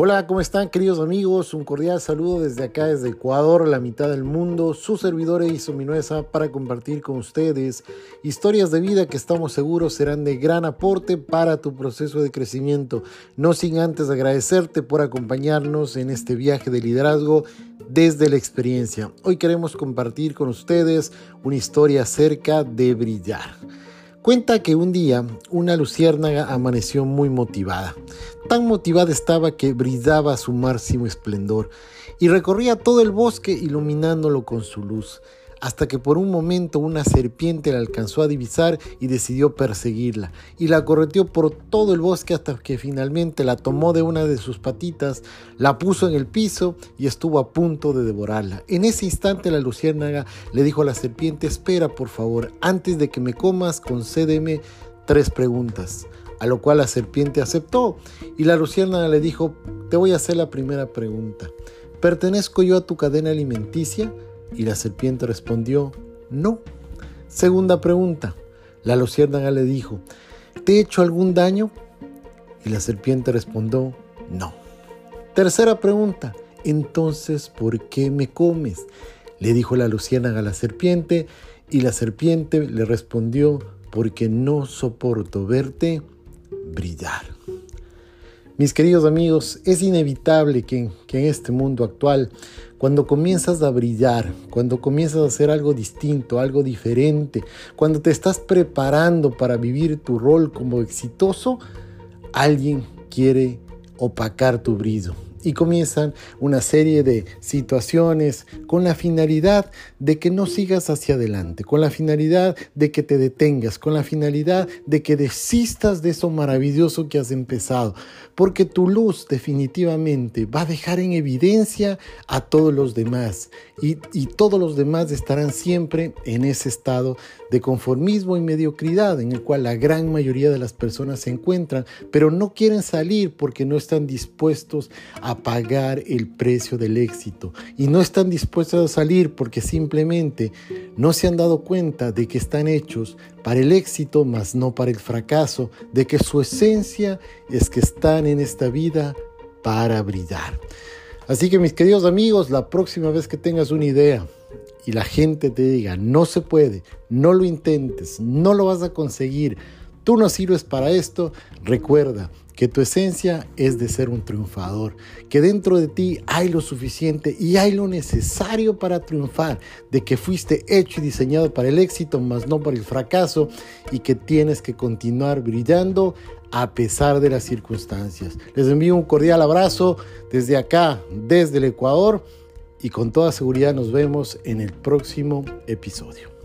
Hola, ¿cómo están queridos amigos? Un cordial saludo desde acá, desde Ecuador, la mitad del mundo. Su servidor Eiso Minuesa para compartir con ustedes historias de vida que estamos seguros serán de gran aporte para tu proceso de crecimiento. No sin antes agradecerte por acompañarnos en este viaje de liderazgo desde la experiencia. Hoy queremos compartir con ustedes una historia acerca de brillar. Cuenta que un día una luciérnaga amaneció muy motivada. Tan motivada estaba que brillaba su máximo esplendor y recorría todo el bosque iluminándolo con su luz hasta que por un momento una serpiente la alcanzó a divisar y decidió perseguirla, y la correteó por todo el bosque hasta que finalmente la tomó de una de sus patitas, la puso en el piso y estuvo a punto de devorarla. En ese instante la luciérnaga le dijo a la serpiente, espera por favor, antes de que me comas, concédeme tres preguntas. A lo cual la serpiente aceptó y la luciérnaga le dijo, te voy a hacer la primera pregunta. ¿Pertenezco yo a tu cadena alimenticia? Y la serpiente respondió, no. Segunda pregunta. La luciérnaga le dijo, ¿te he hecho algún daño? Y la serpiente respondió, no. Tercera pregunta. Entonces, ¿por qué me comes? Le dijo la luciérnaga a la serpiente y la serpiente le respondió, porque no soporto verte brillar. Mis queridos amigos, es inevitable que, en este mundo actual, cuando comienzas a brillar, cuando comienzas a hacer algo distinto, algo diferente, cuando te estás preparando para vivir tu rol como exitoso, alguien quiere opacar tu brillo y comienzan una serie de situaciones con la finalidad de que no sigas hacia adelante, con la finalidad de que te detengas, con la finalidad de que desistas de eso maravilloso que has empezado, porque tu luz definitivamente va a dejar en evidencia a todos los demás y, y todos los demás estarán siempre en ese estado de conformismo y mediocridad en el cual la gran mayoría de las personas se encuentran, pero no quieren salir porque no están dispuestos pagar el precio del éxito y no están dispuestos a salir porque simplemente no se han dado cuenta de que están hechos para el éxito, mas no para el fracaso, de que su esencia es que están en esta vida para brillar. Así que mis queridos amigos, la próxima vez que tengas una idea, y la gente te diga, no se puede, no lo intentes, no lo vas a conseguir, tú no sirves para esto, recuerda que tu esencia es de ser un triunfador, que dentro de ti hay lo suficiente y hay lo necesario para triunfar, de que fuiste hecho y diseñado para el éxito, más no para el fracaso, y que tienes que continuar brillando a pesar de las circunstancias. Les envío un cordial abrazo desde acá, desde el Ecuador y con toda seguridad nos vemos en el próximo episodio.